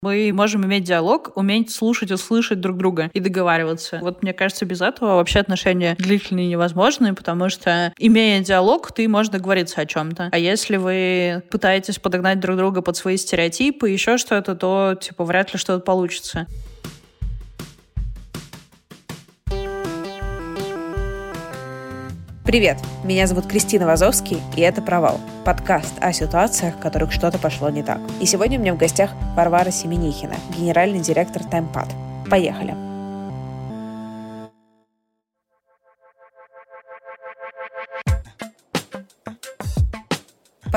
Мы можем иметь диалог, уметь слушать, услышать друг друга и договариваться. Вот мне кажется, без этого вообще отношения длительные невозможны, потому что, имея диалог, ты можешь договориться о чем-то. А если вы пытаетесь подогнать друг друга под свои стереотипы, еще что-то, то, типа, вряд ли что-то получится. Привет, меня зовут Кристина Вазовский, и это «Провал» — подкаст о ситуациях, в которых что-то пошло не так. И сегодня у меня в гостях Варвара Семенихина, генеральный директор TimePad. Поехали!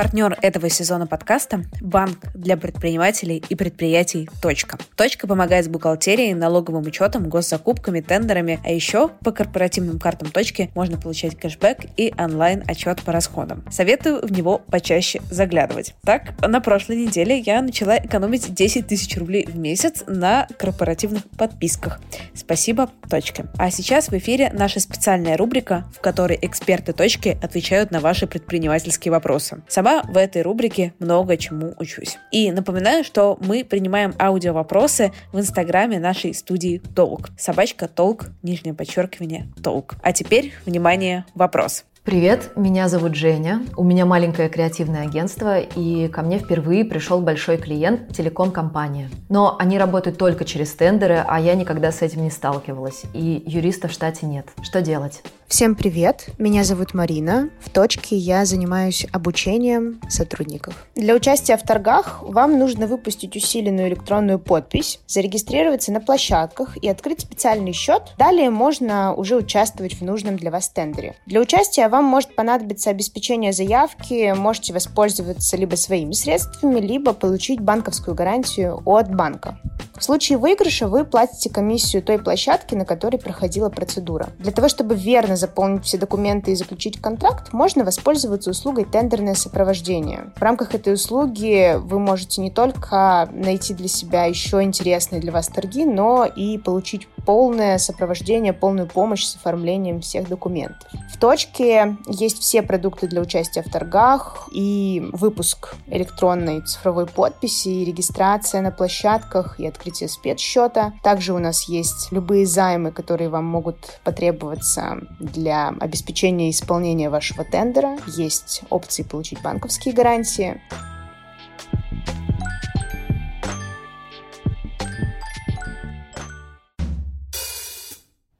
Партнер этого сезона подкаста – банк для предпринимателей и предприятий «Точка». «Точка» помогает с бухгалтерией, налоговым учетом, госзакупками, тендерами, а еще по корпоративным картам «Точки» можно получать кэшбэк и онлайн-отчет по расходам. Советую в него почаще заглядывать. Так, на прошлой неделе я начала экономить 10 тысяч рублей в месяц на корпоративных подписках. Спасибо «Точке». А сейчас в эфире наша специальная рубрика, в которой эксперты «Точки» отвечают на ваши предпринимательские вопросы. Сама в этой рубрике много чему учусь. И напоминаю, что мы принимаем аудио-вопросы в инстаграме нашей студии Толк. Собачка Толк, нижнее подчеркивание Толк. А теперь, внимание, вопрос. Привет, меня зовут Женя. У меня маленькое креативное агентство, и ко мне впервые пришел большой клиент – телеком-компания. Но они работают только через тендеры, а я никогда с этим не сталкивалась, и юриста в штате нет. Что делать? Всем привет, меня зовут Марина. В точке я занимаюсь обучением сотрудников. Для участия в торгах вам нужно выпустить усиленную электронную подпись, зарегистрироваться на площадках и открыть специальный счет. Далее можно уже участвовать в нужном для вас тендере. Для участия вам может понадобиться обеспечение заявки, можете воспользоваться либо своими средствами, либо получить банковскую гарантию от банка. В случае выигрыша вы платите комиссию той площадки, на которой проходила процедура. Для того, чтобы верно заполнить все документы и заключить контракт, можно воспользоваться услугой тендерное сопровождение. В рамках этой услуги вы можете не только найти для себя еще интересные для вас торги, но и получить полное сопровождение, полную помощь с оформлением всех документов. В точке есть все продукты для участия в торгах и выпуск электронной цифровой подписи, и регистрация на площадках и открытие спецсчета. Также у нас есть любые займы, которые вам могут потребоваться для обеспечения исполнения вашего тендера. Есть опции получить банковские гарантии.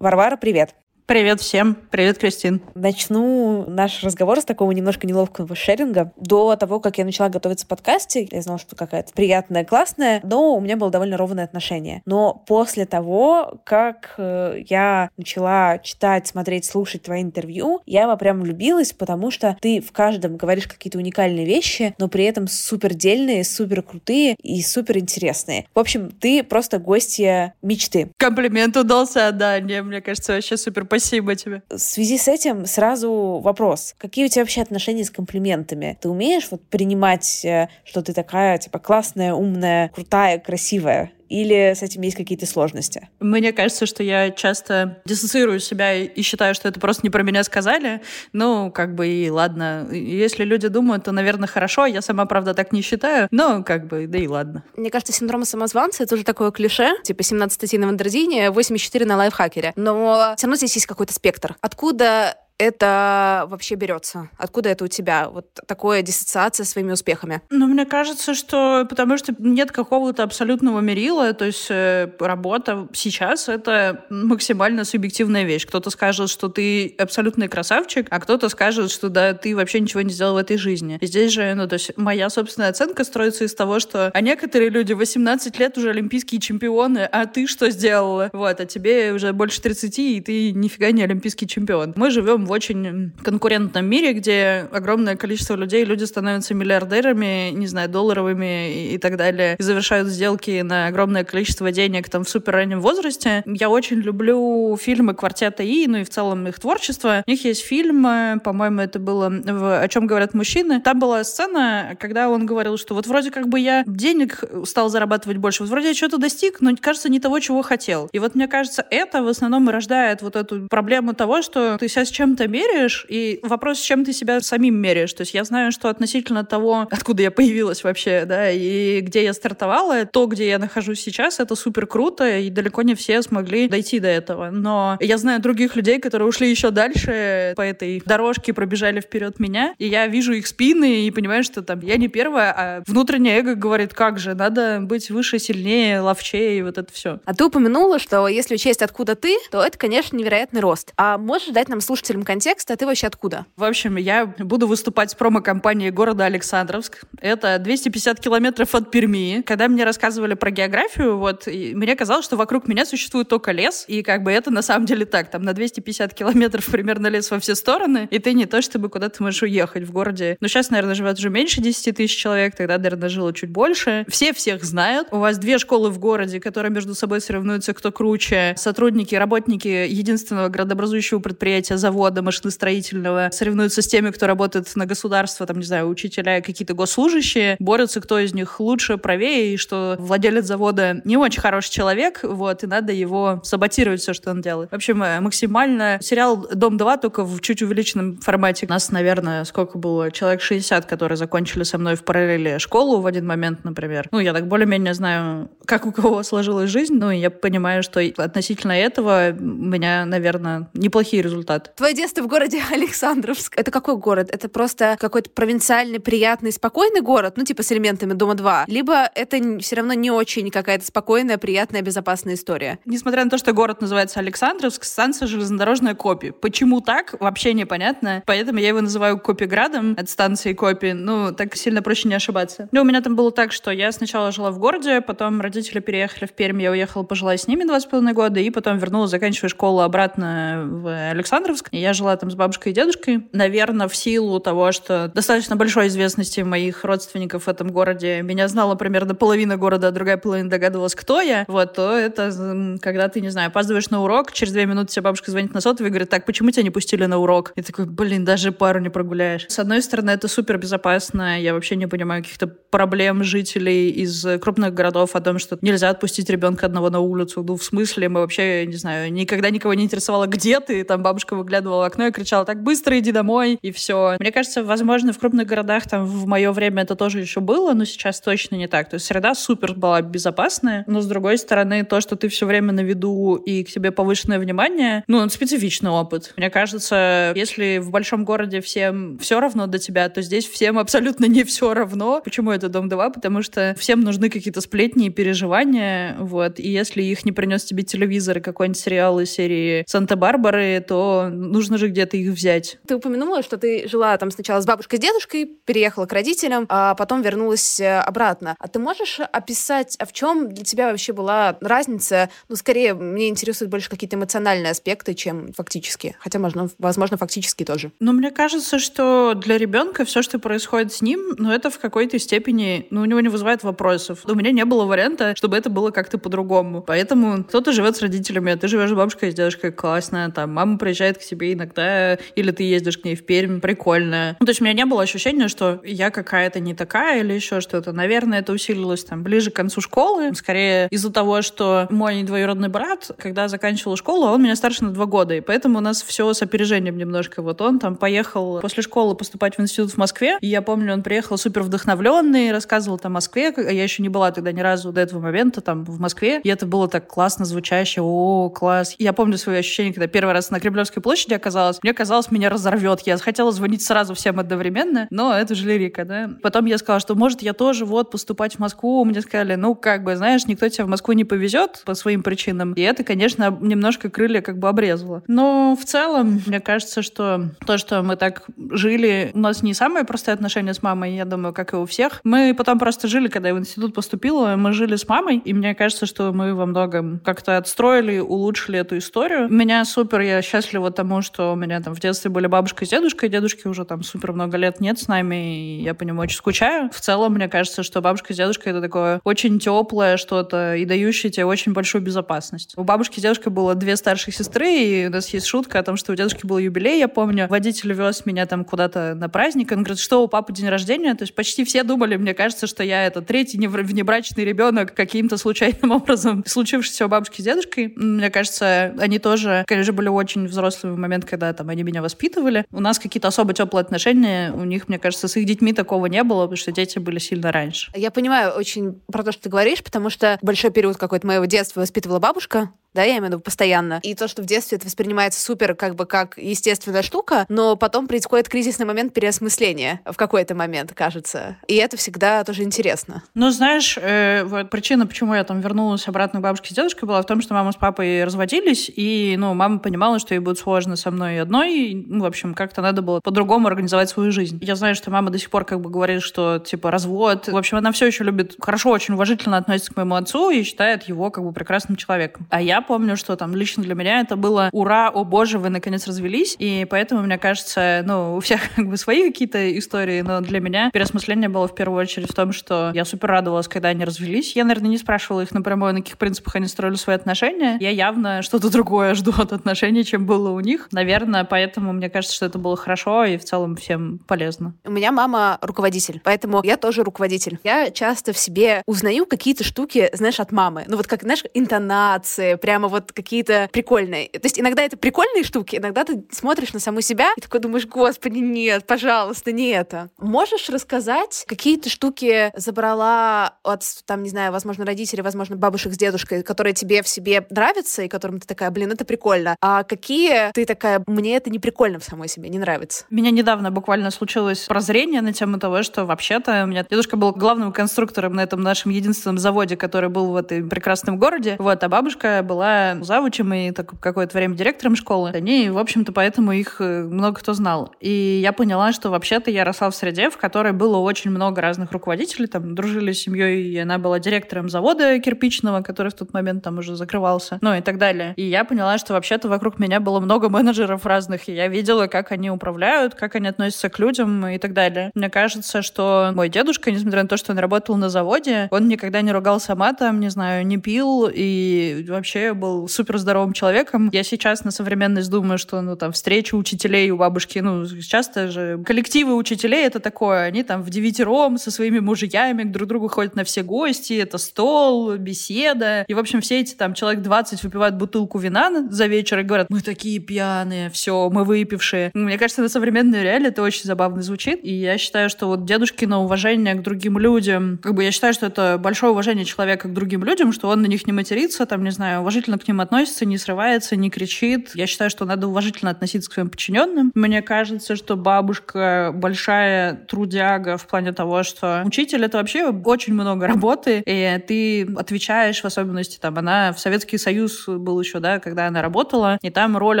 Варвара, привет! Привет всем. Привет, Кристин. Начну наш разговор с такого немножко неловкого шеринга. До того, как я начала готовиться к подкасте, я знала, что какая-то приятная, классная, но у меня было довольно ровное отношение. Но после того, как э, я начала читать, смотреть, слушать твои интервью, я прям влюбилась, потому что ты в каждом говоришь какие-то уникальные вещи, но при этом супер дельные, супер крутые и супер интересные. В общем, ты просто гостья мечты. Комплимент удался, да, мне, мне кажется, вообще супер Спасибо тебе. В связи с этим сразу вопрос. Какие у тебя вообще отношения с комплиментами? Ты умеешь вот принимать, э, что ты такая, типа, классная, умная, крутая, красивая? Или с этим есть какие-то сложности? Мне кажется, что я часто диссоциирую себя и считаю, что это просто не про меня сказали. Ну, как бы и ладно. Если люди думают, то, наверное, хорошо. Я сама, правда, так не считаю. Но как бы, да и ладно. Мне кажется, синдром самозванца — это уже такое клише. Типа 17 статей на Wonderzine, 84 на Лайфхакере. Но все равно здесь есть какой-то спектр. Откуда это вообще берется? Откуда это у тебя? Вот такое диссоциация своими успехами? Ну, мне кажется, что потому что нет какого-то абсолютного мерила, то есть э, работа сейчас — это максимально субъективная вещь. Кто-то скажет, что ты абсолютный красавчик, а кто-то скажет, что да, ты вообще ничего не сделал в этой жизни. И здесь же, ну, то есть моя собственная оценка строится из того, что а некоторые люди 18 лет уже олимпийские чемпионы, а ты что сделала? Вот, а тебе уже больше 30, и ты нифига не олимпийский чемпион. Мы живем в очень конкурентном мире, где огромное количество людей, люди становятся миллиардерами, не знаю, долларовыми и, так далее, и завершают сделки на огромное количество денег там в супер раннем возрасте. Я очень люблю фильмы квартета И, ну и в целом их творчество. У них есть фильм, по-моему, это было в «О чем говорят мужчины». Там была сцена, когда он говорил, что вот вроде как бы я денег стал зарабатывать больше, вот вроде я что-то достиг, но, кажется, не того, чего хотел. И вот мне кажется, это в основном и рождает вот эту проблему того, что ты себя с чем-то меряешь, и вопрос, с чем ты себя самим меряешь. То есть я знаю, что относительно того, откуда я появилась вообще, да, и где я стартовала, то, где я нахожусь сейчас, это супер круто, и далеко не все смогли дойти до этого. Но я знаю других людей, которые ушли еще дальше по этой дорожке, пробежали вперед меня, и я вижу их спины и понимаю, что там я не первая, а внутреннее эго говорит, как же, надо быть выше, сильнее, ловчее, и вот это все. А ты упомянула, что если учесть, откуда ты, то это, конечно, невероятный рост. А можешь дать нам, слушателям, контекст, а ты вообще откуда? В общем, я буду выступать с промо-компанией города Александровск. Это 250 километров от Перми. Когда мне рассказывали про географию, вот, мне казалось, что вокруг меня существует только лес, и как бы это на самом деле так. Там на 250 километров примерно лес во все стороны, и ты не то чтобы куда-то можешь уехать в городе. Но сейчас, наверное, живет уже меньше 10 тысяч человек, тогда, наверное, жило чуть больше. Все всех знают. У вас две школы в городе, которые между собой соревнуются, кто круче. Сотрудники, работники единственного градообразующего предприятия, завода машиностроительного соревнуются с теми, кто работает на государство, там, не знаю, учителя, какие-то госслужащие, борются, кто из них лучше, правее, и что владелец завода не очень хороший человек, вот, и надо его саботировать все, что он делает. В общем, э, максимально сериал «Дом-2» только в чуть увеличенном формате. У нас, наверное, сколько было? Человек 60, которые закончили со мной в параллели школу в один момент, например. Ну, я так более-менее знаю, как у кого сложилась жизнь, ну, и я понимаю, что относительно этого у меня, наверное, неплохие результаты. Твое детство в городе Александровск. Это какой город? Это просто какой-то провинциальный, приятный, спокойный город, ну, типа с элементами Дома-2? Либо это все равно не очень какая-то спокойная, приятная, безопасная история? Несмотря на то, что город называется Александровск, станция железнодорожная Копи. Почему так, вообще непонятно. Поэтому я его называю Копиградом от станции Копи. Ну, так сильно проще не ошибаться. Ну, у меня там было так, что я сначала жила в городе, потом родители переехали в Пермь, я уехала, пожила с ними два с половиной года, и потом вернулась, заканчивая школу обратно в Александровск. И я жила там с бабушкой и дедушкой. Наверное, в силу того, что достаточно большой известности моих родственников в этом городе, меня знала примерно половина города, а другая половина догадывалась, кто я, вот, то это когда ты, не знаю, опаздываешь на урок, через две минуты тебе бабушка звонит на сотовый и говорит, так, почему тебя не пустили на урок? И такой, блин, даже пару не прогуляешь. С одной стороны, это супер безопасно, я вообще не понимаю каких-то проблем жителей из крупных городов о том, что нельзя отпустить ребенка одного на улицу. Ну, в смысле, мы вообще, не знаю, никогда никого не интересовало, где ты, там бабушка выглядывала в окно и кричала, так быстро иди домой, и все. Мне кажется, возможно, в крупных городах там в мое время это тоже еще было, но сейчас точно не так. То есть среда супер была безопасная, но с другой стороны, то, что ты все время на виду и к тебе повышенное внимание, ну, он специфичный опыт. Мне кажется, если в большом городе всем все равно до тебя, то здесь всем абсолютно не все равно. Почему это Дом-2? Потому что всем нужны какие-то сплетни и переживания, вот, и если их не принес тебе телевизор и какой-нибудь сериал из серии Санта-Барбары, то нужно же где-то их взять. Ты упомянула, что ты жила там сначала с бабушкой с дедушкой, переехала к родителям, а потом вернулась э, обратно. А ты можешь описать, а в чем для тебя вообще была разница? Ну, скорее, мне интересуют больше какие-то эмоциональные аспекты, чем фактически. Хотя, можно, возможно, фактически тоже. Ну, мне кажется, что для ребенка все, что происходит с ним, ну, это в какой-то степени, ну, у него не вызывает вопросов. У меня не было варианта, чтобы это было как-то по-другому. Поэтому кто-то живет с родителями, а ты живешь с бабушкой и с дедушкой, классно. Там мама приезжает к тебе иногда, или ты ездишь к ней в Пермь, прикольно. Ну, то есть у меня не было ощущения, что я какая-то не такая или еще что-то. Наверное, это усилилось там ближе к концу школы. Скорее из-за того, что мой двоюродный брат, когда заканчивал школу, он меня старше на два года, и поэтому у нас все с опережением немножко. Вот он там поехал после школы поступать в институт в Москве, и я помню, он приехал супер вдохновленный, рассказывал там о Москве, я еще не была тогда ни разу до этого момента там в Москве, и это было так классно звучаще, о, класс. Я помню свои ощущения, когда первый раз на Кремлевской площади оказалась, мне казалось, меня разорвет. Я хотела звонить сразу всем одновременно, но это же лирика, да. Потом я сказала, что может я тоже вот поступать в Москву. Мне сказали, ну как бы, знаешь, никто тебя в Москву не повезет по своим причинам. И это, конечно, немножко крылья как бы обрезало. Но в целом, мне кажется, что то, что мы так жили, у нас не самые простые отношения с мамой, я думаю, как и у всех. Мы потом просто жили, когда я в институт поступила, мы жили с мамой, и мне кажется, что мы во многом как-то отстроили, улучшили эту историю. Меня супер, я счастлива тому, что у меня там в детстве были бабушка и дедушка, и дедушки уже там супер много лет нет с нами, и я по нему очень скучаю. В целом, мне кажется, что бабушка и дедушка — это такое очень теплое что-то и дающее тебе очень большую безопасность. У бабушки с дедушкой было две старших сестры, и у нас есть шутка о том, что у дедушки был юбилей, я помню. Водитель вез меня там куда-то на праздник, он говорит, что у папы день рождения? То есть почти все думали, мне кажется, что я это третий внебрачный ребенок каким-то случайным образом, случившийся у бабушки с дедушкой. Мне кажется, они тоже, конечно, были очень взрослыми в момент, когда там они меня воспитывали. У нас какие-то особо теплые отношения, у них, мне кажется, с их детьми такого не было, потому что дети были сильно раньше. Я понимаю очень про то, что ты говоришь, потому что большой период какой-то моего детства воспитывала бабушка, да, я имею в виду постоянно. И то, что в детстве это воспринимается супер как бы как естественная штука, но потом происходит кризисный момент переосмысления в какой-то момент, кажется. И это всегда тоже интересно. Ну, знаешь, э, вот причина, почему я там вернулась обратно к бабушке с дедушкой, была в том, что мама с папой разводились, и, ну, мама понимала, что ей будет сложно со мной одной, и, ну, в общем, как-то надо было по-другому организовать свою жизнь. Я знаю, что мама до сих пор как бы говорит, что, типа, развод. В общем, она все еще любит, хорошо, очень уважительно относится к моему отцу и считает его как бы прекрасным человеком. А я помню, что там лично для меня это было «Ура, о боже, вы наконец развелись!» И поэтому, мне кажется, ну, у всех как бы свои какие-то истории, но для меня переосмысление было в первую очередь в том, что я супер радовалась, когда они развелись. Я, наверное, не спрашивала их напрямую, на каких принципах они строили свои отношения. Я явно что-то другое жду от отношений, чем было у них. Наверное, поэтому мне кажется, что это было хорошо и в целом всем полезно. У меня мама руководитель, поэтому я тоже руководитель. Я часто в себе узнаю какие-то штуки, знаешь, от мамы. Ну вот как, знаешь, интонации, прямо вот какие-то прикольные. То есть иногда это прикольные штуки, иногда ты смотришь на саму себя и такой думаешь, господи, нет, пожалуйста, не это. Можешь рассказать, какие то штуки забрала от, там, не знаю, возможно, родителей, возможно, бабушек с дедушкой, которые тебе в себе нравятся и которым ты такая, блин, это прикольно. А какие ты такая, мне это не прикольно в самой себе, не нравится? Меня недавно буквально случилось прозрение на тему того, что вообще-то у меня дедушка был главным конструктором на этом нашем единственном заводе, который был в этом прекрасном городе. Вот, а бабушка была завучем и так, какое-то время директором школы. Они, в общем-то, поэтому их э, много кто знал. И я поняла, что вообще-то я росла в среде, в которой было очень много разных руководителей, там дружили с семьей, и она была директором завода кирпичного, который в тот момент там уже закрывался, ну и так далее. И я поняла, что вообще-то вокруг меня было много менеджеров разных, и я видела, как они управляют, как они относятся к людям и так далее. Мне кажется, что мой дедушка, несмотря на то, что он работал на заводе, он никогда не ругался матом, не знаю, не пил и вообще был супер здоровым человеком. Я сейчас на современность думаю, что, ну, там, встречи учителей у бабушки, ну, часто же коллективы учителей это такое, они там в девятером со своими мужьями друг к другу ходят на все гости, это стол, беседа. И, в общем, все эти там человек 20 выпивают бутылку вина за вечер и говорят, мы такие пьяные, все, мы выпившие. Мне кажется, на современной реалии это очень забавно звучит. И я считаю, что вот дедушкино уважение к другим людям, как бы я считаю, что это большое уважение человека к другим людям, что он на них не матерится, там, не знаю, уважительно к ним относится, не срывается, не кричит. Я считаю, что надо уважительно относиться к своим подчиненным. Мне кажется, что бабушка большая трудяга в плане того, что учитель — это вообще очень много работы, и ты отвечаешь, в особенности, там, она в Советский Союз был еще, да, когда она работала, и там роль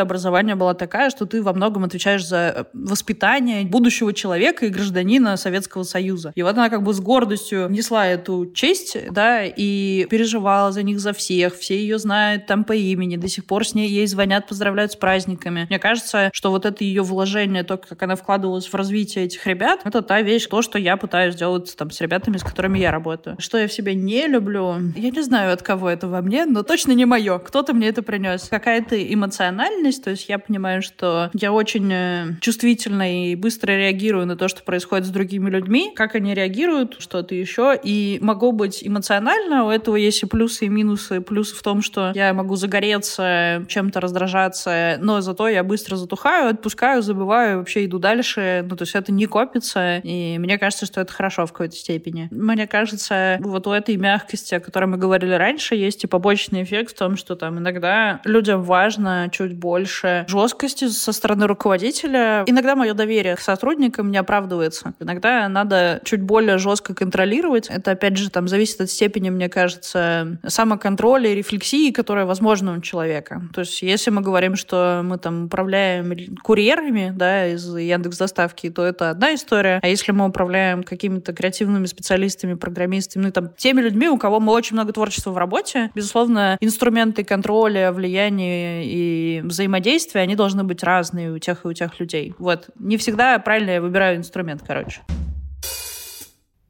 образования была такая, что ты во многом отвечаешь за воспитание будущего человека и гражданина Советского Союза. И вот она как бы с гордостью несла эту честь, да, и переживала за них, за всех, все ее знают там по имени, до сих пор с ней ей звонят, поздравляют с праздниками. Мне кажется, что вот это ее вложение, то, как она вкладывалась в развитие этих ребят, это та вещь, то, что я пытаюсь сделать там с ребятами, с которыми я работаю. Что я в себе не люблю, я не знаю, от кого это во мне, но точно не мое. Кто-то мне это принес. Какая-то эмоциональность, то есть я понимаю, что я очень э, чувствительно и быстро реагирую на то, что происходит с другими людьми, как они реагируют, что-то еще, и могу быть эмоционально, у этого есть и плюсы, и минусы. Плюс в том, что Я могу загореться, чем-то раздражаться, но зато я быстро затухаю, отпускаю, забываю, вообще иду дальше. Ну, то есть это не копится, и мне кажется, что это хорошо в какой-то степени. Мне кажется, вот у этой мягкости, о которой мы говорили раньше, есть и побочный эффект в том, что там иногда людям важно чуть больше жесткости со стороны руководителя. Иногда мое доверие к сотрудникам не оправдывается. Иногда надо чуть более жестко контролировать. Это, опять же, там зависит от степени, мне кажется, самоконтроля и рефлексии, которая возможна у человека. То есть, если мы говорим, что мы там управляем курьерами, да, из Яндекс Доставки, то это одна история. А если мы управляем какими-то креативными специалистами, программистами, ну, там, теми людьми, у кого мы очень много творчества в работе, безусловно, инструменты контроля, влияния и взаимодействия, они должны быть разные у тех и у тех людей. Вот. Не всегда правильно я выбираю инструмент, короче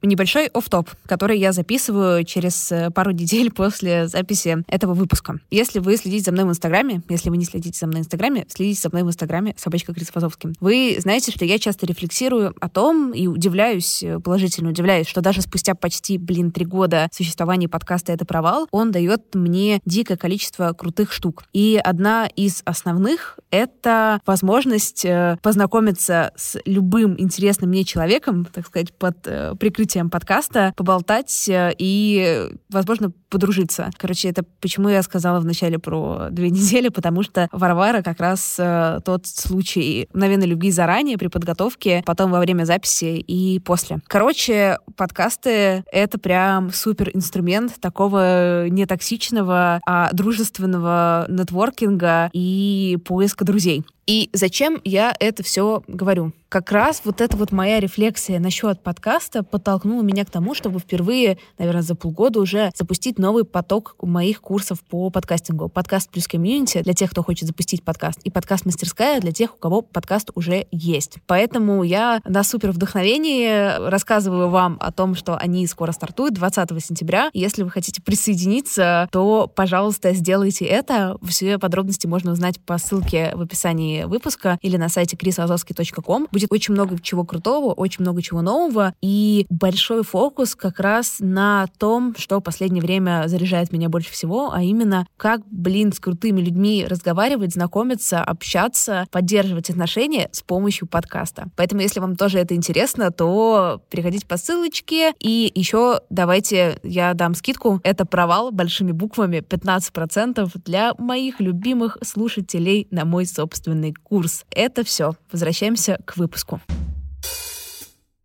небольшой оф-топ, который я записываю через э, пару недель после записи этого выпуска. Если вы следите за мной в Инстаграме, если вы не следите за мной в Инстаграме, следите за мной в Инстаграме, собачка Крис Фазовский. Вы знаете, что я часто рефлексирую о том и удивляюсь, э, положительно удивляюсь, что даже спустя почти, блин, три года существования подкаста «Это провал», он дает мне дикое количество крутых штук. И одна из основных — это возможность э, познакомиться с любым интересным мне человеком, так сказать, под прикрытием открытием подкаста поболтать э, и, возможно, подружиться. Короче, это почему я сказала вначале про две недели, потому что Варвара как раз э, тот случай мгновенной любви заранее при подготовке, потом во время записи и после. Короче, подкасты — это прям супер инструмент такого не токсичного, а дружественного нетворкинга и поиска друзей. И зачем я это все говорю? Как раз вот эта вот моя рефлексия насчет подкаста подтолкнула меня к тому, чтобы впервые, наверное, за полгода уже запустить новый поток моих курсов по подкастингу. Подкаст плюс комьюнити для тех, кто хочет запустить подкаст, и подкаст-мастерская для тех, у кого подкаст уже есть. Поэтому я на супер вдохновении рассказываю вам о том, что они скоро стартуют 20 сентября. Если вы хотите присоединиться, то, пожалуйста, сделайте это. Все подробности можно узнать по ссылке в описании выпуска или на сайте chrisazovsky.com. Будет очень много чего крутого, очень много чего нового и большой фокус как раз на том, что в последнее время заряжает меня больше всего, а именно как, блин, с крутыми людьми разговаривать, знакомиться, общаться, поддерживать отношения с помощью подкаста. Поэтому, если вам тоже это интересно, то переходите по ссылочке. И еще давайте я дам скидку. Это провал большими буквами 15% для моих любимых слушателей на мой собственный курс. Это все. Возвращаемся к выпуску.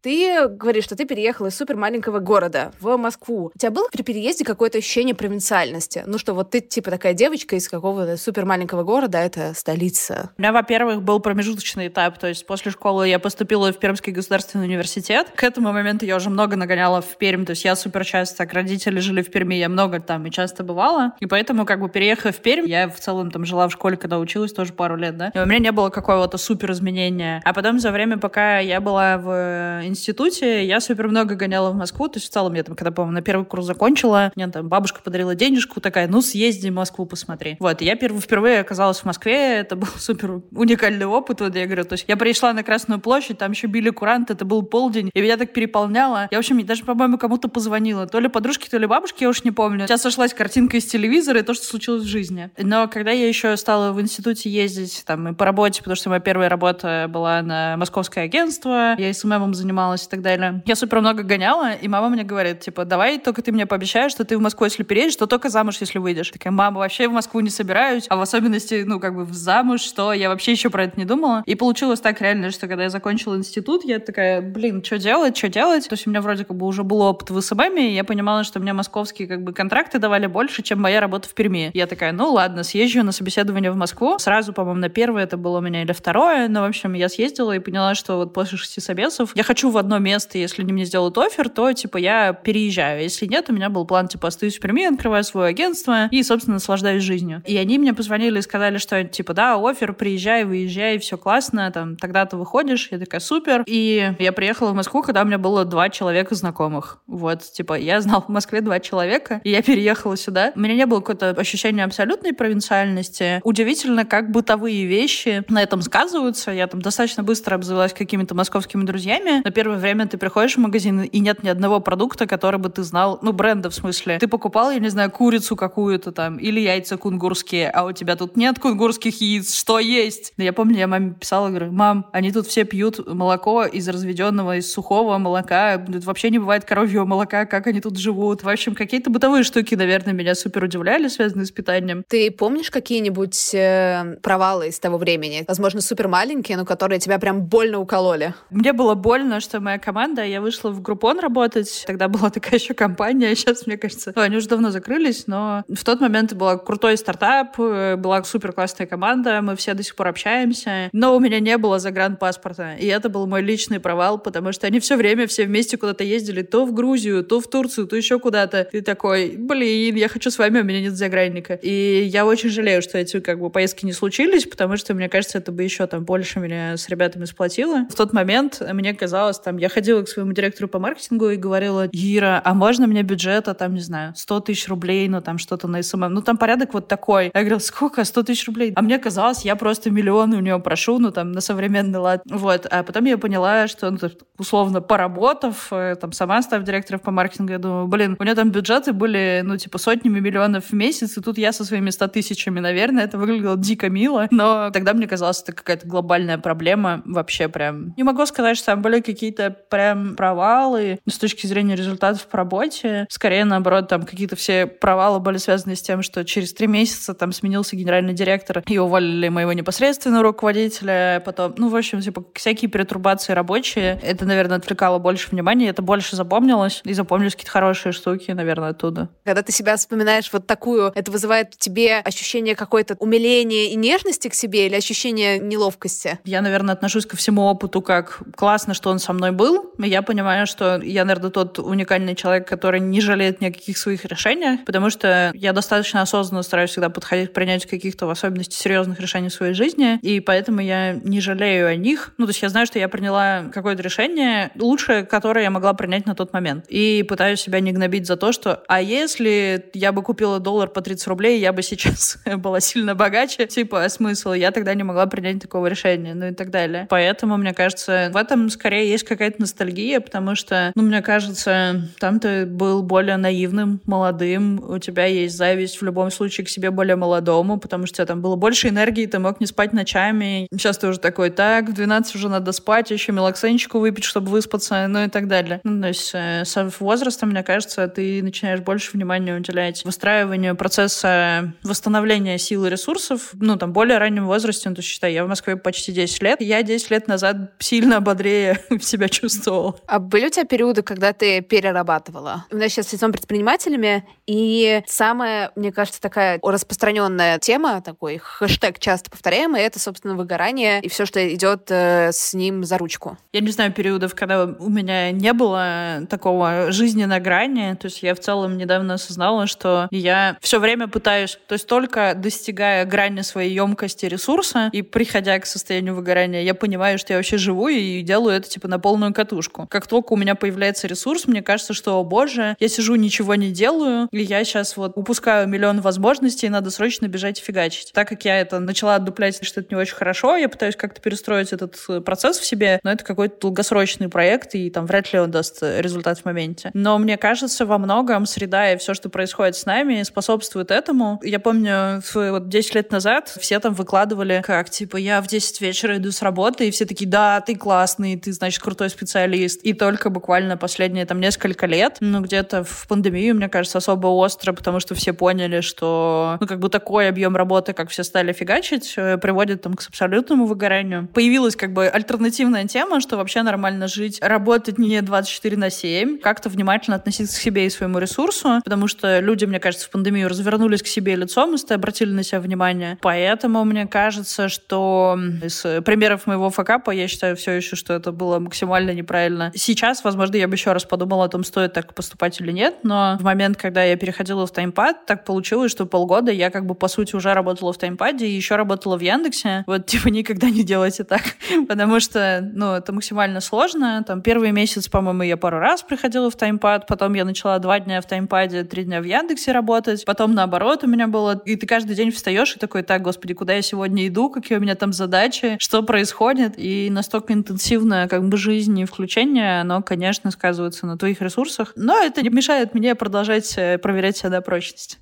Ты говоришь, что ты переехала из супер маленького города в Москву. У тебя было при переезде какое-то ощущение провинциальности? Ну что, вот ты типа такая девочка из какого-то супер маленького города, а это столица. У меня, во-первых, был промежуточный этап. То есть после школы я поступила в Пермский государственный университет. К этому моменту я уже много нагоняла в Пермь. То есть я супер часто, так родители жили в Перми, я много там и часто бывала. И поэтому, как бы, переехав в Пермь, я в целом там жила в школе, когда училась, тоже пару лет, да. И у меня не было какого-то супер изменения. А потом за время, пока я была в институте я супер много гоняла в Москву. То есть в целом я там, когда, по-моему, на первый курс закончила, мне там бабушка подарила денежку, такая, ну, съезди в Москву, посмотри. Вот, я перв- впервые оказалась в Москве, это был супер уникальный опыт, вот я говорю, то есть я пришла на Красную площадь, там еще били курант, это был полдень, и меня так переполняло. Я, в общем, даже, по-моему, кому-то позвонила, то ли подружке, то ли бабушке, я уж не помню. Сейчас сошлась картинка из телевизора и то, что случилось в жизни. Но когда я еще стала в институте ездить там и по работе, потому что моя первая работа была на московское агентство, я СММом занималась и так далее. Я супер много гоняла, и мама мне говорит, типа, давай только ты мне пообещаешь, что ты в Москву, если переедешь, то только замуж, если выйдешь. Такая, мама, вообще в Москву не собираюсь, а в особенности, ну, как бы в замуж, что я вообще еще про это не думала. И получилось так реально, что когда я закончила институт, я такая, блин, что делать, что делать? То есть у меня вроде как бы уже был опыт в SMM, и я понимала, что мне московские как бы контракты давали больше, чем моя работа в Перми. Я такая, ну ладно, съезжу на собеседование в Москву. Сразу, по-моему, на первое это было у меня или второе, но, в общем, я съездила и поняла, что вот после шести собесов я хочу в одно место, если они мне сделают offer, то, типа, я переезжаю. Если нет, у меня был план, типа, остаюсь в Перми, открываю свое агентство и, собственно, наслаждаюсь жизнью. И они мне позвонили и сказали, что, типа, да, offer, приезжай, выезжай, все классно, там, тогда ты выходишь. Я такая, супер. И я приехала в Москву, когда у меня было два человека знакомых. Вот, типа, я знал в Москве два человека, и я переехала сюда. У меня не было какое-то ощущение абсолютной провинциальности. Удивительно, как бытовые вещи на этом сказываются. Я там достаточно быстро обзавелась какими-то московскими друзьями, но первое время ты приходишь в магазин, и нет ни одного продукта, который бы ты знал, ну, бренда в смысле. Ты покупал, я не знаю, курицу какую-то там, или яйца кунгурские, а у тебя тут нет кунгурских яиц, что есть? Я помню, я маме писала, говорю, мам, они тут все пьют молоко из разведенного, из сухого молока, тут вообще не бывает коровьего молока, как они тут живут. В общем, какие-то бытовые штуки, наверное, меня супер удивляли, связанные с питанием. Ты помнишь какие-нибудь э, провалы из того времени? Возможно, супер маленькие, но которые тебя прям больно укололи? Мне было больно, что моя команда, я вышла в Группон работать, тогда была такая еще компания, сейчас, мне кажется, ну, они уже давно закрылись, но в тот момент была крутой стартап, э, была супер классная команда, мы все до сих пор общаемся, но у меня не было загранпаспорта, и это был мой личный провал, потому что они все время все вместе куда-то ездили, то в Грузию, то в Турцию, то еще куда-то. Ты такой, блин, я хочу с вами, у меня нет загранника. И я очень жалею, что эти как бы поездки не случились, потому что, мне кажется, это бы еще там больше меня с ребятами сплотило. В тот момент мне казалось, там, я ходила к своему директору по маркетингу и говорила, Ира, а можно мне бюджета, там, не знаю, 100 тысяч рублей, ну, там, что-то на SMM. Ну, там порядок вот такой. Я говорила, сколько? 100 тысяч рублей? А мне казалось, я просто миллионы у него прошу, ну, там, на современный лад. Вот. А потом я поняла, что, ну, условно, поработав, э, там, сама став директором по маркетингу, я думаю, блин, у него там бюджеты были, ну, типа, сотнями миллионов в месяц, и тут я со своими 100 тысячами, наверное, это выглядело дико мило, но тогда мне казалось, это какая-то глобальная проблема вообще прям. Не могу сказать, что там были какие-то прям провалы с точки зрения результатов по работе. Скорее, наоборот, там какие-то все провалы были связаны с тем, что через три месяца там сменился генеральный директор и уволили моего непосредственного руководителя, потом, ну, в общем, типа, всякие перетрубации рабочие. Это, наверное, отвлекало больше внимания, это больше запомнилось, и запомнились какие-то хорошие штуки, наверное, оттуда. Когда ты себя вспоминаешь вот такую, это вызывает в тебе ощущение какой-то умиления и нежности к себе или ощущение неловкости? Я, наверное, отношусь ко всему опыту как классно, что он со мной был. Я понимаю, что я, наверное, тот уникальный человек, который не жалеет ни о каких своих решениях, потому что я достаточно осознанно стараюсь всегда подходить к принятию каких-то в особенности серьезных решений в своей жизни, и поэтому я не жалею о них. Ну, то есть я знаю, что я приняла какое-то решение, лучшее, которое я могла принять на тот момент. И пытаюсь себя не гнобить за то, что а если я бы купила доллар по 30 рублей, я бы сейчас была сильно богаче, типа, а смысл? Я тогда не могла принять такого решения, ну и так далее. Поэтому, мне кажется, в этом скорее есть какая-то ностальгия, потому что, ну, мне кажется, там ты был более наивным, молодым, у тебя есть зависть в любом случае к себе более молодому, потому что у тебя там было больше энергии, ты мог не спать ночами. Сейчас ты уже такой, так, в 12 уже надо спать, еще мелоксенчику выпить, чтобы выспаться, ну и так далее. Ну, то есть э, с возрастом, мне кажется, ты начинаешь больше внимания уделять выстраиванию процесса восстановления сил и ресурсов, ну, там, более раннем возрасте, ну, то есть, считай, я в Москве почти 10 лет, я 10 лет назад сильно бодрее себя чувствовала. А были у тебя периоды, когда ты перерабатывала? У нас сейчас сезон предпринимателями, и самая, мне кажется, такая распространенная тема, такой хэштег часто повторяемый, это, собственно, выгорание и все, что идет э, с ним за ручку. Я не знаю периодов, когда у меня не было такого жизни на грани. То есть я в целом недавно осознала, что я все время пытаюсь, то есть только достигая грани своей емкости ресурса и приходя к состоянию выгорания, я понимаю, что я вообще живу и делаю это типа на полную катушку. Как только у меня появляется ресурс, мне кажется, что, о боже, я сижу, ничего не делаю, и я сейчас вот упускаю миллион возможностей, и надо срочно бежать и фигачить. Так как я это начала отдуплять, что это не очень хорошо, я пытаюсь как-то перестроить этот э, процесс в себе, но это какой-то долгосрочный проект, и там вряд ли он даст э, результат в моменте. Но мне кажется, во многом среда и все, что происходит с нами, способствует этому. Я помню, вот 10 лет назад все там выкладывали, как, типа, я в 10 вечера иду с работы, и все такие, да, ты классный, ты, значит, крутой специалист. И только буквально последние там несколько лет, ну, где-то в пандемию, мне кажется, особо остро, потому что все поняли, что, ну, как бы такой объем работы, как все стали фигачить, э, приводит там к абсолютному выгоранию. Появилась как бы альтернативная тема, что вообще нормально жить, работать не 24 на 7, как-то внимательно относиться к себе и своему ресурсу, потому что люди, мне кажется, в пандемию развернулись к себе лицом и обратили на себя внимание. Поэтому мне кажется, что из примеров моего факапа я считаю все еще, что это было максимально неправильно. Сейчас, возможно, я бы еще раз подумала о том, стоит так поступать или нет, но в момент, когда я переходила в таймпад, так получилось, что полгода я как бы по сути уже работала в таймпаде и еще работала в Яндексе. Вот типа никогда не делайте так, потому что, ну, это максимально сложно. Там первый месяц, по-моему, я пару раз приходила в таймпад, потом я начала два дня в таймпаде, три дня в Яндексе работать, потом наоборот у меня было, и ты каждый день встаешь и такой, так, господи, куда я сегодня иду, какие у меня там задачи, что происходит, и настолько интенсивно как бы жизнь и включение, оно, конечно, сказывается на твоих ресурсах, но это не мешает мне продолжать э, проверять себя на прочность.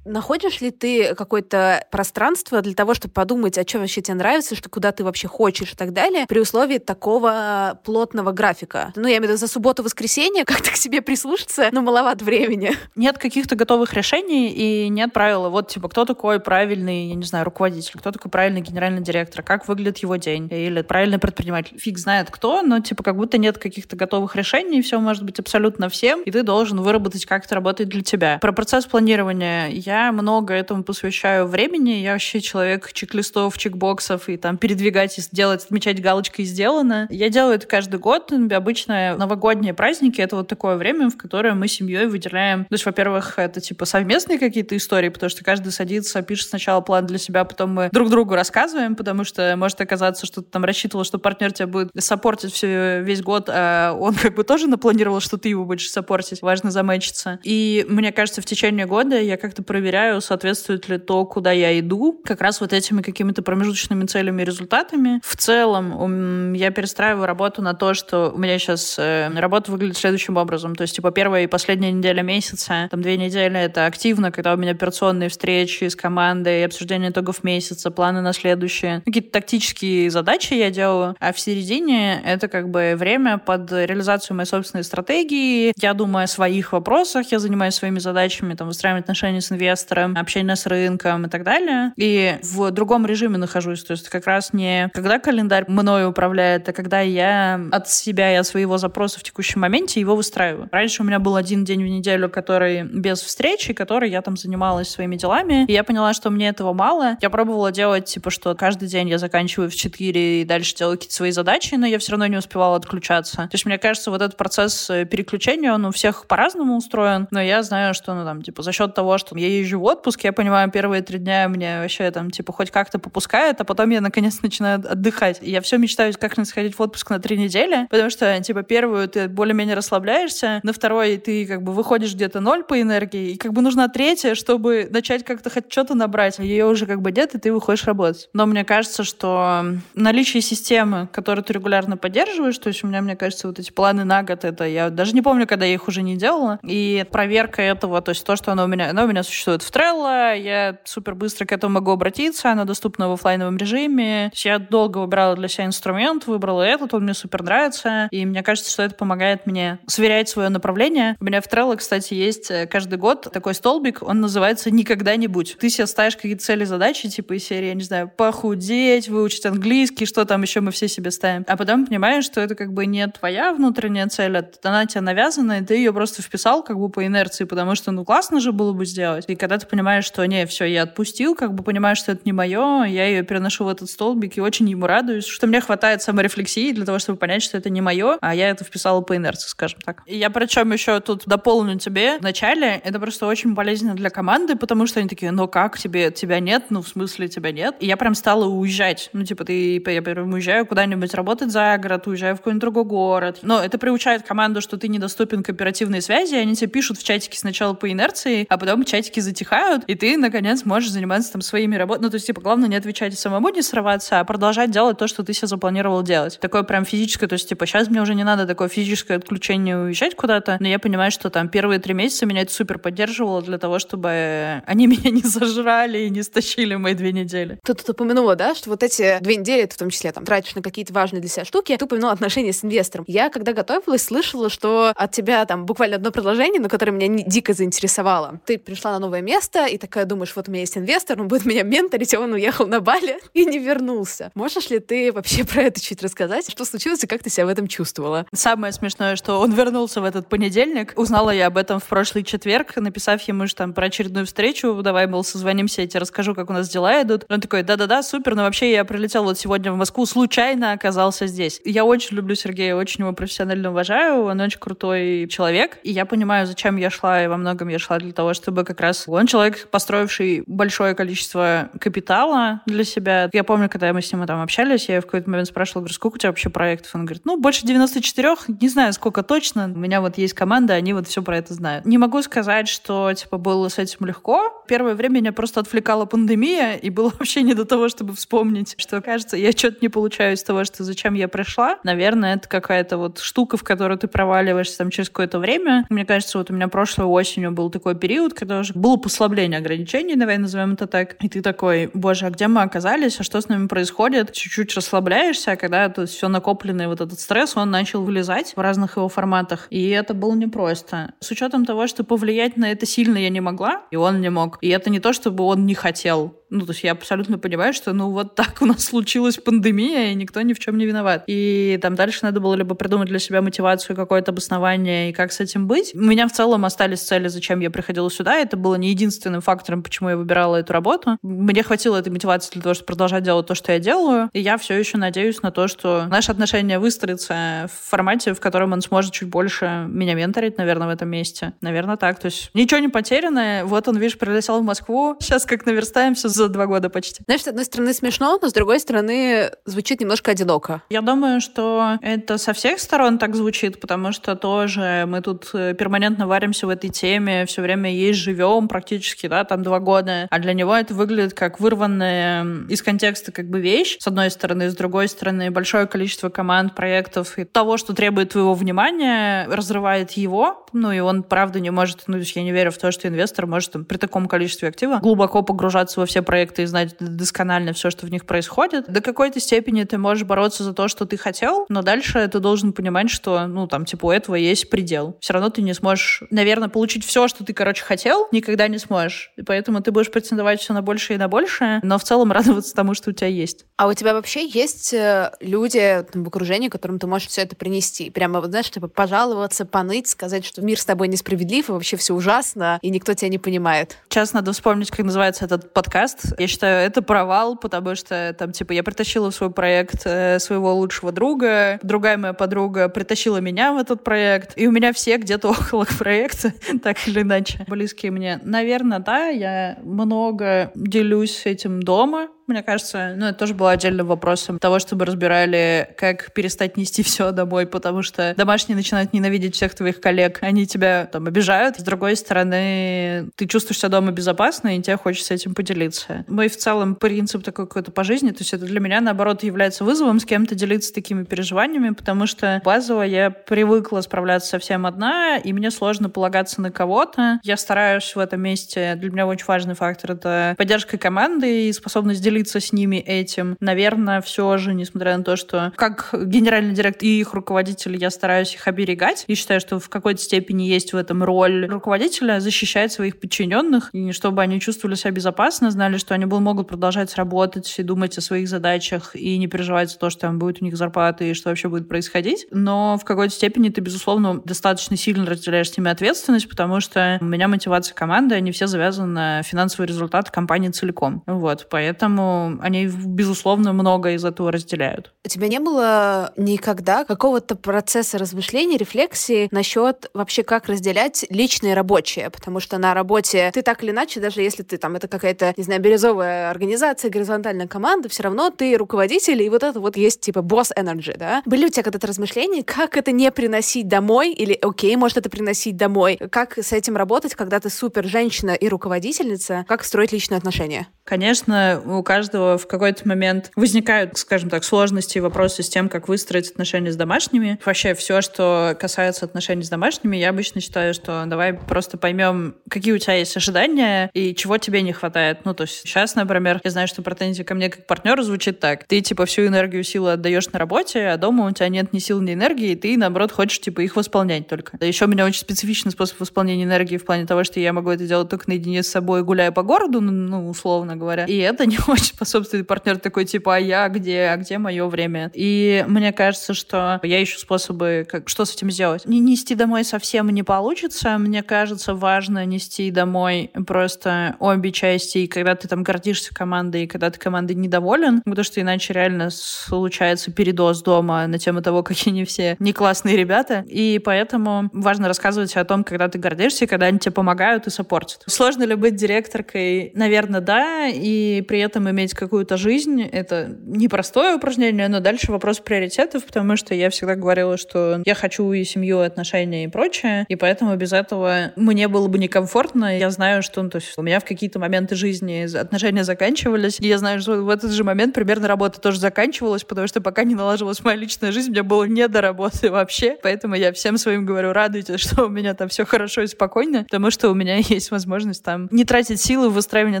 Находишь ли ты какое-то пространство для того, чтобы подумать, а что вообще тебе нравится, что куда ты вообще хочешь и так далее, при условии такого плотного графика? Ну, я имею в виду за субботу-воскресенье, как-то к себе прислушаться, но маловато времени. Нет каких-то готовых решений и нет правила. Вот, типа, кто такой правильный, я не знаю, руководитель, кто такой правильный генеральный директор, как выглядит его день, или правильный предприниматель. Фиг знает кто, но, типа, как будто нет каких-то готовых решений, все может быть абсолютно всем, и ты должен выработать, как это работает для тебя. Про процесс планирования я много этому посвящаю времени. Я вообще человек чек-листов, чекбоксов и там передвигать и сделать, отмечать галочкой «сделано». Я делаю это каждый год. Обычно новогодние праздники — это вот такое время, в которое мы семьей выделяем... То есть, во-первых, это типа совместные какие-то истории, потому что каждый садится, пишет сначала план для себя, потом мы друг другу рассказываем, потому что может оказаться, что ты там рассчитывал, что партнер тебя будет саппортить все, весь год, а он как бы тоже напланировал, что ты его будешь саппортить. Важно замечиться. И мне кажется, в течение года я как-то проверяю проверяю, соответствует ли то, куда я иду, как раз вот этими какими-то промежуточными целями и результатами. В целом я перестраиваю работу на то, что у меня сейчас э, работа выглядит следующим образом. То есть, типа, первая и последняя неделя месяца, там две недели — это активно, когда у меня операционные встречи с командой, обсуждение итогов месяца, планы на следующее. Какие-то тактические задачи я делаю. А в середине это как бы время под реализацию моей собственной стратегии. Я думаю о своих вопросах, я занимаюсь своими задачами, там, выстраивать отношения с инвестором, инвестором, общение с рынком и так далее. И в другом режиме нахожусь. То есть как раз не когда календарь мною управляет, а когда я от себя и от своего запроса в текущем моменте его выстраиваю. Раньше у меня был один день в неделю, который без встречи, который я там занималась своими делами. И я поняла, что мне этого мало. Я пробовала делать, типа, что каждый день я заканчиваю в 4 и дальше делаю какие-то свои задачи, но я все равно не успевала отключаться. То есть, мне кажется, вот этот процесс э, переключения, он у всех по-разному устроен, но я знаю, что, ну, там, типа, за счет того, что я езжу езжу в отпуск, я понимаю, первые три дня мне вообще там, типа, хоть как-то попускает, а потом я наконец начинаю отдыхать. И я все мечтаю как-нибудь сходить в отпуск на три недели, потому что, типа, первую ты более-менее расслабляешься, на второй ты как бы выходишь где-то ноль по энергии, и как бы нужна третья, чтобы начать как-то хоть что-то набрать. Ее уже как бы нет, и ты выходишь работать. Но мне кажется, что наличие системы, которую ты регулярно поддерживаешь, то есть у меня, мне кажется, вот эти планы на год, это я даже не помню, когда я их уже не делала, и проверка этого, то есть то, что оно у меня, оно у меня существует существует в Trello, я супер быстро к этому могу обратиться, она доступна в офлайновом режиме. Я долго выбирала для себя инструмент, выбрала этот, он мне супер нравится, и мне кажется, что это помогает мне сверять свое направление. У меня в Trello, кстати, есть э, каждый год такой столбик, он называется «Никогда-нибудь». Ты себе ставишь какие-то цели, задачи, типа из серии, я не знаю, похудеть, выучить английский, что там еще мы все себе ставим. А потом понимаешь, что это как бы не твоя внутренняя цель, а она тебе навязана, и ты ее просто вписал как бы по инерции, потому что, ну, классно же было бы сделать. И когда ты понимаешь, что не, все, я отпустил, как бы понимаешь, что это не мое, я ее переношу в этот столбик и очень ему радуюсь, что мне хватает саморефлексии для того, чтобы понять, что это не мое, а я это вписала по инерции, скажем так. И я причем еще тут дополню тебе. В начале это просто очень болезненно для команды, потому что они такие, ну как, тебе, тебя нет, ну в смысле тебя нет. И я прям стала уезжать. Ну типа ты, я прям уезжаю куда-нибудь работать за город, уезжаю в какой-нибудь другой город. Но это приучает команду, что ты недоступен к оперативной связи, они тебе пишут в чатике сначала по инерции, а потом чатики затихают, и ты, наконец, можешь заниматься там своими работами. Ну, то есть, типа, главное не отвечать самому, не срываться, а продолжать делать то, что ты себе запланировал делать. Такое прям физическое, то есть, типа, сейчас мне уже не надо такое физическое отключение уезжать куда-то, но я понимаю, что там первые три месяца меня это супер поддерживало для того, чтобы они меня не зажрали и не стащили мои две недели. Ты тут упомянула, да, что вот эти две недели ты в том числе там тратишь на какие-то важные для себя штуки. Ты упомянула отношения с инвестором. Я, когда готовилась, слышала, что от тебя там буквально одно предложение, но которое меня дико заинтересовало. Ты пришла на новое место, и такая думаешь, вот у меня есть инвестор, он будет меня менторить, а он уехал на Бали и не вернулся. Можешь ли ты вообще про это чуть рассказать? Что случилось и как ты себя в этом чувствовала? Самое смешное, что он вернулся в этот понедельник. Узнала я об этом в прошлый четверг, написав ему же там про очередную встречу. Давай, мол, созвонимся, я тебе расскажу, как у нас дела идут. Он такой, да-да-да, супер, но вообще я прилетел вот сегодня в Москву, случайно оказался здесь. Я очень люблю Сергея, очень его профессионально уважаю, он очень крутой человек, и я понимаю, зачем я шла, и во многом я шла для того, чтобы как раз Он человек, построивший большое количество капитала для себя. Я помню, когда мы с ним там общались, я в какой-то момент спрашивала, говорю, сколько у тебя вообще проектов? Он говорит, ну, больше 94, не знаю, сколько точно. У меня вот есть команда, они вот все про это знают. Не могу сказать, что, типа, было с этим легко. Первое время меня просто отвлекала пандемия, и было вообще не до того, чтобы вспомнить, что, кажется, я что-то не получаю из того, что зачем я пришла. Наверное, это какая-то вот штука, в которую ты проваливаешься там через какое-то время. Мне кажется, вот у меня прошлой осенью был такой период, когда уже было послабление ограничений, давай назовем это так. И ты такой, боже, а где мы оказались, а что с нами происходит? Чуть-чуть расслабляешься, а когда это все накопленный вот этот стресс, он начал вылезать в разных его форматах. И это было непросто. С учетом того, что повлиять на это сильно я не могла, и он не мог. И это не то, чтобы он не хотел. Ну, то есть я абсолютно понимаю, что ну вот так у нас случилась пандемия, и никто ни в чем не виноват. И там дальше надо было либо придумать для себя мотивацию, какое-то обоснование и как с этим быть. У меня в целом остались цели, зачем я приходила сюда. Это было не единственным фактором, почему я выбирала эту работу. Мне хватило этой мотивации для того, чтобы продолжать делать то, что я делаю. И я все еще надеюсь на то, что наши отношения выстроятся в формате, в котором он сможет чуть больше меня менторить, наверное, в этом месте. Наверное, так. То есть ничего не потеряно. Вот он, видишь, прилетел в Москву. Сейчас как наверстаемся за два года почти. Знаешь, с одной стороны смешно, но с другой стороны звучит немножко одиноко. Я думаю, что это со всех сторон так звучит, потому что тоже мы тут э, перманентно варимся в этой теме, все время есть, живем практически, да, там два года, а для него это выглядит как вырванная из контекста как бы вещь, с одной стороны, с другой стороны, большое количество команд, проектов и того, что требует твоего внимания, разрывает его, ну и он, правда, не может, ну, то есть я не верю в то, что инвестор может там, при таком количестве актива глубоко погружаться во все проекты и знать досконально все, что в них происходит. До какой-то степени ты можешь бороться за то, что ты хотел, но дальше ты должен понимать, что, ну, там, типа, у этого есть предел. Все равно ты не сможешь, наверное, получить все, что ты, короче, хотел, никогда не сможешь. И поэтому ты будешь претендовать все на больше и на больше, но в целом радоваться тому, что у тебя есть. А у тебя вообще есть э, люди там, в окружении, которым ты можешь все это принести? Прямо, вот, знаешь, типа, пожаловаться, поныть, сказать, что мир с тобой несправедлив, и вообще все ужасно, и никто тебя не понимает. Сейчас надо вспомнить, как называется этот подкаст. Я считаю, это провал, потому что там, типа, я притащила в свой проект э, своего лучшего друга, другая моя подруга притащила меня в этот проект, и у меня все где-то около проекта, так или иначе, близкие мне. Наверное, да, я много делюсь этим дома, мне кажется, ну, это тоже было отдельным вопросом того, чтобы разбирали, как перестать нести все домой, потому что домашние начинают ненавидеть всех твоих коллег, они тебя там обижают. С другой стороны, ты чувствуешь себя дома безопасно, и тебе хочется этим поделиться. Мой в целом принцип такой какой-то по жизни, то есть это для меня, наоборот, является вызовом с кем-то делиться такими переживаниями, потому что базово я привыкла справляться совсем одна, и мне сложно полагаться на кого-то. Я стараюсь в этом месте, для меня очень важный фактор — это поддержка команды и способность делиться делиться с ними этим. Наверное, все же, несмотря на то, что как генеральный директор и их руководитель я стараюсь их оберегать, и считаю, что в какой-то степени есть в этом роль руководителя защищать своих подчиненных, и чтобы они чувствовали себя безопасно, знали, что они могут продолжать работать и думать о своих задачах, и не переживать за то, что там будет у них зарплата и что вообще будет происходить. Но в какой-то степени ты, безусловно, достаточно сильно разделяешь с ними ответственность, потому что у меня мотивация команды, они все завязаны на финансовый результат компании целиком. Вот, поэтому они, безусловно, много из этого разделяют. У тебя не было никогда какого-то процесса размышления, рефлексии насчет вообще, как разделять личное и рабочее? Потому что на работе ты так или иначе, даже если ты там, это какая-то, не знаю, бирюзовая организация, горизонтальная команда, все равно ты руководитель, и вот это вот есть типа босс energy, да? Были у тебя когда-то размышления, как это не приносить домой, или окей, может это приносить домой? Как с этим работать, когда ты супер женщина и руководительница? Как строить личные отношения? Конечно, у каждого каждого в какой-то момент возникают, скажем так, сложности и вопросы с тем, как выстроить отношения с домашними. Вообще все, что касается отношений с домашними, я обычно считаю, что давай просто поймем, какие у тебя есть ожидания и чего тебе не хватает. Ну, то есть сейчас, например, я знаю, что претензия ко мне как партнеру звучит так. Ты, типа, всю энергию, силы отдаешь на работе, а дома у тебя нет ни сил, ни энергии, и ты, наоборот, хочешь, типа, их восполнять только. Еще у меня очень специфичный способ восполнения энергии в плане того, что я могу это делать только наедине с собой, гуляя по городу, ну, условно говоря. И это не очень очень способствует партнер такой, типа, а я где, а где мое время? И мне кажется, что я ищу способы, как, что с этим сделать. Не нести домой совсем не получится. Мне кажется, важно нести домой просто обе части. И когда ты там гордишься командой, и когда ты командой недоволен, потому что иначе реально случается передоз дома на тему того, какие они все не классные ребята. И поэтому важно рассказывать о том, когда ты гордишься, когда они тебе помогают и саппортят. Сложно ли быть директоркой? Наверное, да. И при этом иметь какую-то жизнь — это непростое упражнение, но дальше вопрос приоритетов, потому что я всегда говорила, что я хочу и семью, и отношения, и прочее, и поэтому без этого мне было бы некомфортно. Я знаю, что ну, то есть у меня в какие-то моменты жизни отношения заканчивались, и я знаю, что в этот же момент примерно работа тоже заканчивалась, потому что пока не налаживалась моя личная жизнь, мне было не до работы вообще. Поэтому я всем своим говорю, радуйтесь, что у меня там все хорошо и спокойно, потому что у меня есть возможность там не тратить силы в выстраивание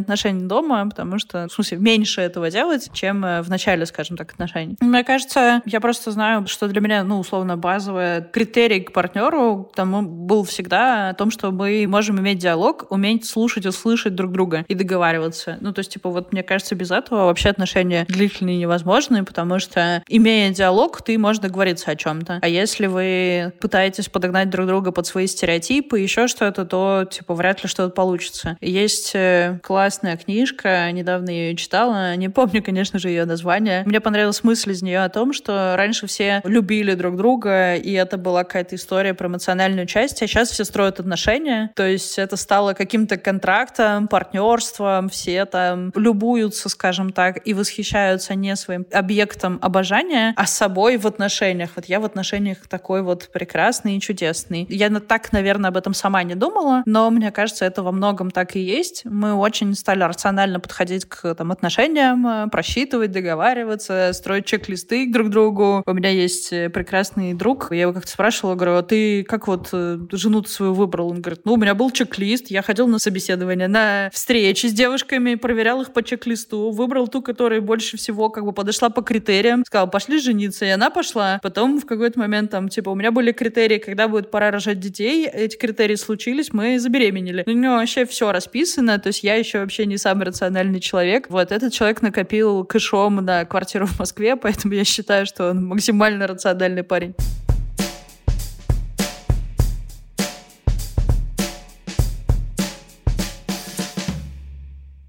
отношений дома, потому что, в смысле, меньше этого делать, чем э, в начале, скажем так, отношений. Мне кажется, я просто знаю, что для меня, ну, условно, базовый критерий к партнеру тому был всегда о том, что мы можем иметь диалог, уметь слушать и слышать друг друга и договариваться. Ну, то есть, типа, вот мне кажется, без этого вообще отношения длительные невозможны, потому что, имея диалог, ты можешь договориться о чем-то. А если вы пытаетесь подогнать друг друга под свои стереотипы, еще что-то, то, типа, вряд ли что-то получится. Есть э, классная книжка, недавно ее читала, не помню, конечно же, ее название. Мне понравилась мысль из нее о том, что раньше все любили друг друга, и это была какая-то история про эмоциональную часть, а сейчас все строят отношения, то есть это стало каким-то контрактом, партнерством, все там любуются, скажем так, и восхищаются не своим объектом обожания, а собой в отношениях. Вот я в отношениях такой вот прекрасный и чудесный. Я так, наверное, об этом сама не думала, но мне кажется, это во многом так и есть. Мы очень стали рационально подходить к там, отношениям, э, просчитывать, договариваться, строить чек-листы друг другу. У меня есть э, прекрасный друг. Я его как-то спрашивала, говорю, а ты как вот э, жену свою выбрал? Он говорит, ну, у меня был чек-лист, я ходил на собеседование, на встречи с девушками, проверял их по чек-листу, выбрал ту, которая больше всего как бы подошла по критериям, сказал, пошли жениться, и она пошла. Потом в какой-то момент там, типа, у меня были критерии, когда будет пора рожать детей, эти критерии случились, мы забеременели. У него вообще все расписано, то есть я еще вообще не самый рациональный человек. Вот этот человек накопил кэшом на квартиру в Москве, поэтому я считаю, что он максимально рациональный парень.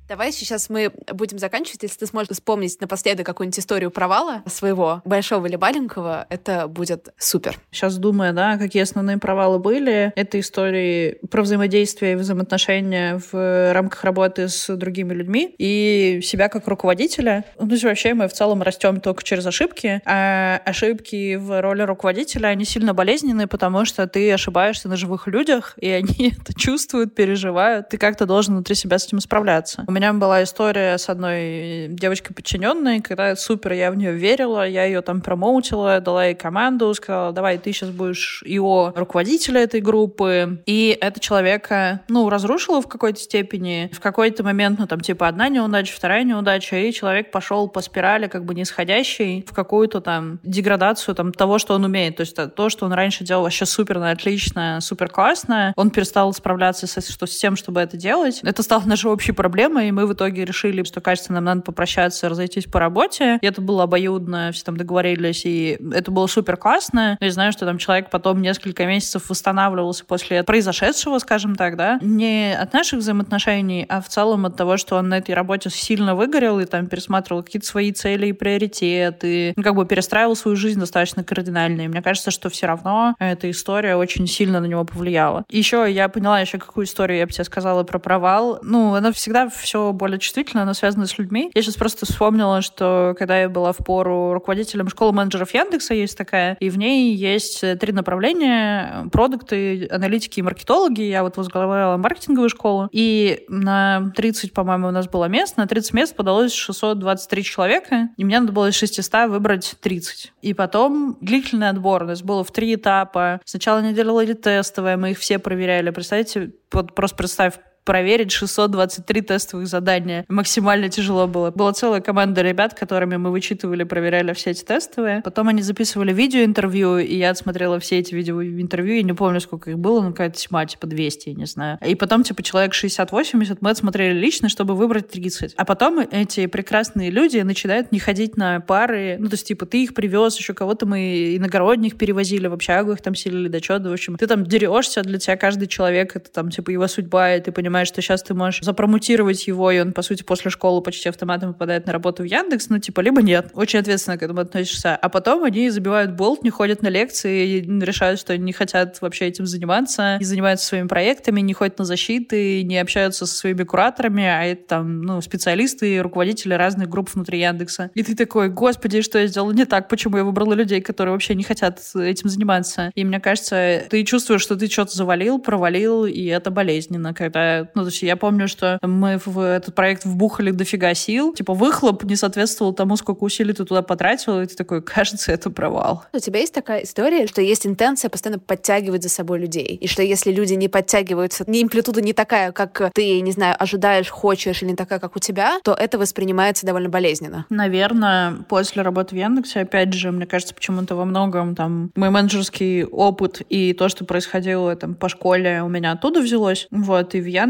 Давай сейчас мы будем заканчивать. Если ты сможешь вспомнить напоследок какую-нибудь историю провала своего, большого или маленького, это будет супер. Сейчас думаю, да, какие основные провалы были. Это истории про взаимодействие и взаимоотношения в рамках работы с другими людьми и себя как руководителя. Ну, то вообще мы в целом растем только через ошибки, а ошибки в роли руководителя, они сильно болезненные, потому что ты ошибаешься на живых людях, и они это чувствуют, переживают. Ты как-то должен внутри себя с этим справляться. У меня была история с одной девочкой подчиненной, когда супер я в нее верила, я ее там промоутила, дала ей команду, сказала, давай, ты сейчас будешь его руководителя этой группы. И это человека, ну, разрушила в какой-то степени. В какой-то момент, ну, там, типа, одна неудача, вторая неудача, и человек пошел по спирали как бы нисходящей в какую-то там деградацию там того, что он умеет. То есть то, что он раньше делал вообще супер отлично, супер классно, он перестал справляться с, с тем, чтобы это делать. Это стало нашей общей проблемой, и мы в итоге решили, что, кажется, нам надо попрощаться, разойтись по работе. И это было обоюдно, все там договорились, и это было супер классно. Я знаю, что там человек потом несколько месяцев восстанавливался после произошедшего, скажем так, да, не от наших взаимоотношений, а в целом от того, что он на этой работе сильно выгорел и там пересматривал какие-то свои цели и приоритеты, ну, как бы перестраивал свою жизнь достаточно кардинально. И мне кажется, что все равно эта история очень сильно на него повлияла. Еще я поняла еще, какую историю я бы тебе сказала про провал. Ну, она всегда все все более чувствительно, оно связано с людьми. Я сейчас просто вспомнила, что когда я была в пору руководителем школы менеджеров Яндекса, есть такая, и в ней есть три направления — продукты, аналитики и маркетологи. Я вот возглавляла маркетинговую школу, и на 30, по-моему, у нас было мест, на 30 мест подалось 623 человека, и мне надо было из 600 выбрать 30. И потом длительный отбор. У нас было в три этапа. Сначала они делали тестовые, мы их все проверяли. Представьте, вот просто представь проверить 623 тестовых задания. Максимально тяжело было. Была целая команда ребят, которыми мы вычитывали, проверяли все эти тестовые. Потом они записывали видеоинтервью, и я отсмотрела все эти видеоинтервью, и не помню, сколько их было, ну какая-то тьма, типа 200, я не знаю. И потом, типа, человек 60-80 мы отсмотрели лично, чтобы выбрать 30. А потом эти прекрасные люди начинают не ходить на пары, ну, то есть, типа, ты их привез, еще кого-то мы иногородних перевозили, в общагу их там селили, что, да, в общем, ты там дерешься, для тебя каждый человек, это там, типа, его судьба, и ты понимаешь, что сейчас ты можешь запромутировать его, и он, по сути, после школы почти автоматом попадает на работу в Яндекс, ну, типа, либо нет. Очень ответственно к этому относишься. А потом они забивают болт, не ходят на лекции, решают, что не хотят вообще этим заниматься, не занимаются своими проектами, не ходят на защиты, не общаются со своими кураторами, а это там, ну, специалисты и руководители разных групп внутри Яндекса. И ты такой, господи, что я сделала не так, почему я выбрала людей, которые вообще не хотят этим заниматься. И мне кажется, ты чувствуешь, что ты что-то завалил, провалил, и это болезненно, когда, ну, то есть я помню, что мы в этот проект вбухали дофига сил, типа выхлоп не соответствовал тому, сколько усилий ты туда потратил, и ты такой, кажется, это провал. У тебя есть такая история, что есть интенция постоянно подтягивать за собой людей, и что если люди не подтягиваются, не амплитуда не такая, как ты, не знаю, ожидаешь, хочешь, или не такая, как у тебя, то это воспринимается довольно болезненно. Наверное, после работы в Яндексе, опять же, мне кажется, почему-то во многом там мой менеджерский опыт и то, что происходило там по школе, у меня оттуда взялось. Вот, и в Яндексе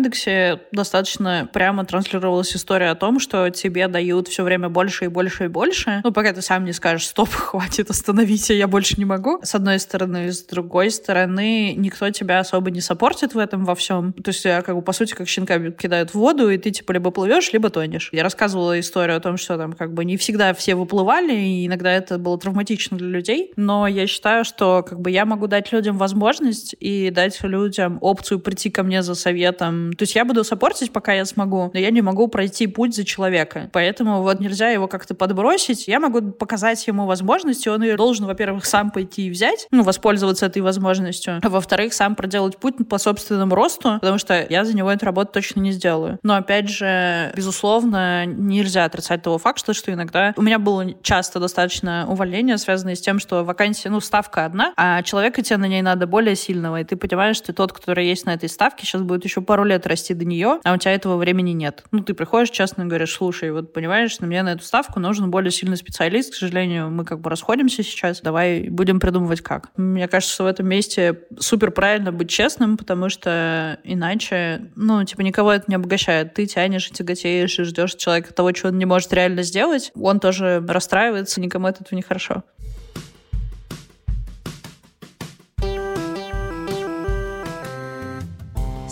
достаточно прямо транслировалась история о том, что тебе дают все время больше и больше и больше. Ну, пока ты сам не скажешь, стоп, хватит, остановите, я больше не могу. С одной стороны, с другой стороны, никто тебя особо не саппортит в этом во всем. То есть, как бы, по сути, как щенка кидают в воду, и ты, типа, либо плывешь, либо тонешь. Я рассказывала историю о том, что там, как бы, не всегда все выплывали, и иногда это было травматично для людей. Но я считаю, что, как бы, я могу дать людям возможность и дать людям опцию прийти ко мне за советом. То есть я буду саппортить, пока я смогу, но я не могу пройти путь за человека. Поэтому вот нельзя его как-то подбросить. Я могу показать ему возможность, и он ее должен, во-первых, сам пойти и взять, ну, воспользоваться этой возможностью, а во-вторых, сам проделать путь по собственному росту, потому что я за него эту работу точно не сделаю. Но, опять же, безусловно, нельзя отрицать того факта, что иногда у меня было часто достаточно увольнения, связанные с тем, что вакансия, ну, ставка одна, а человека тебе на ней надо более сильного, и ты понимаешь, что тот, который есть на этой ставке, сейчас будет еще пару лет расти до нее, а у тебя этого времени нет. Ну, ты приходишь, честно говоришь, слушай, вот понимаешь, на мне на эту ставку нужен более сильный специалист, к сожалению, мы как бы расходимся сейчас, давай будем придумывать как. Мне кажется, в этом месте супер правильно быть честным, потому что иначе, ну, типа, никого это не обогащает. Ты тянешь и тяготеешь, и ждешь человека того, чего он не может реально сделать. Он тоже расстраивается, никому от этого не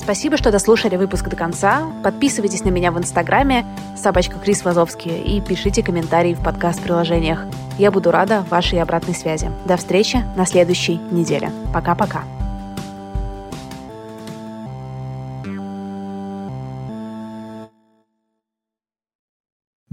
Спасибо, что дослушали выпуск до конца. Подписывайтесь на меня в Инстаграме собачка Крис Вазовский и пишите комментарии в подкаст-приложениях. Я буду рада вашей обратной связи. До встречи на следующей неделе. Пока-пока.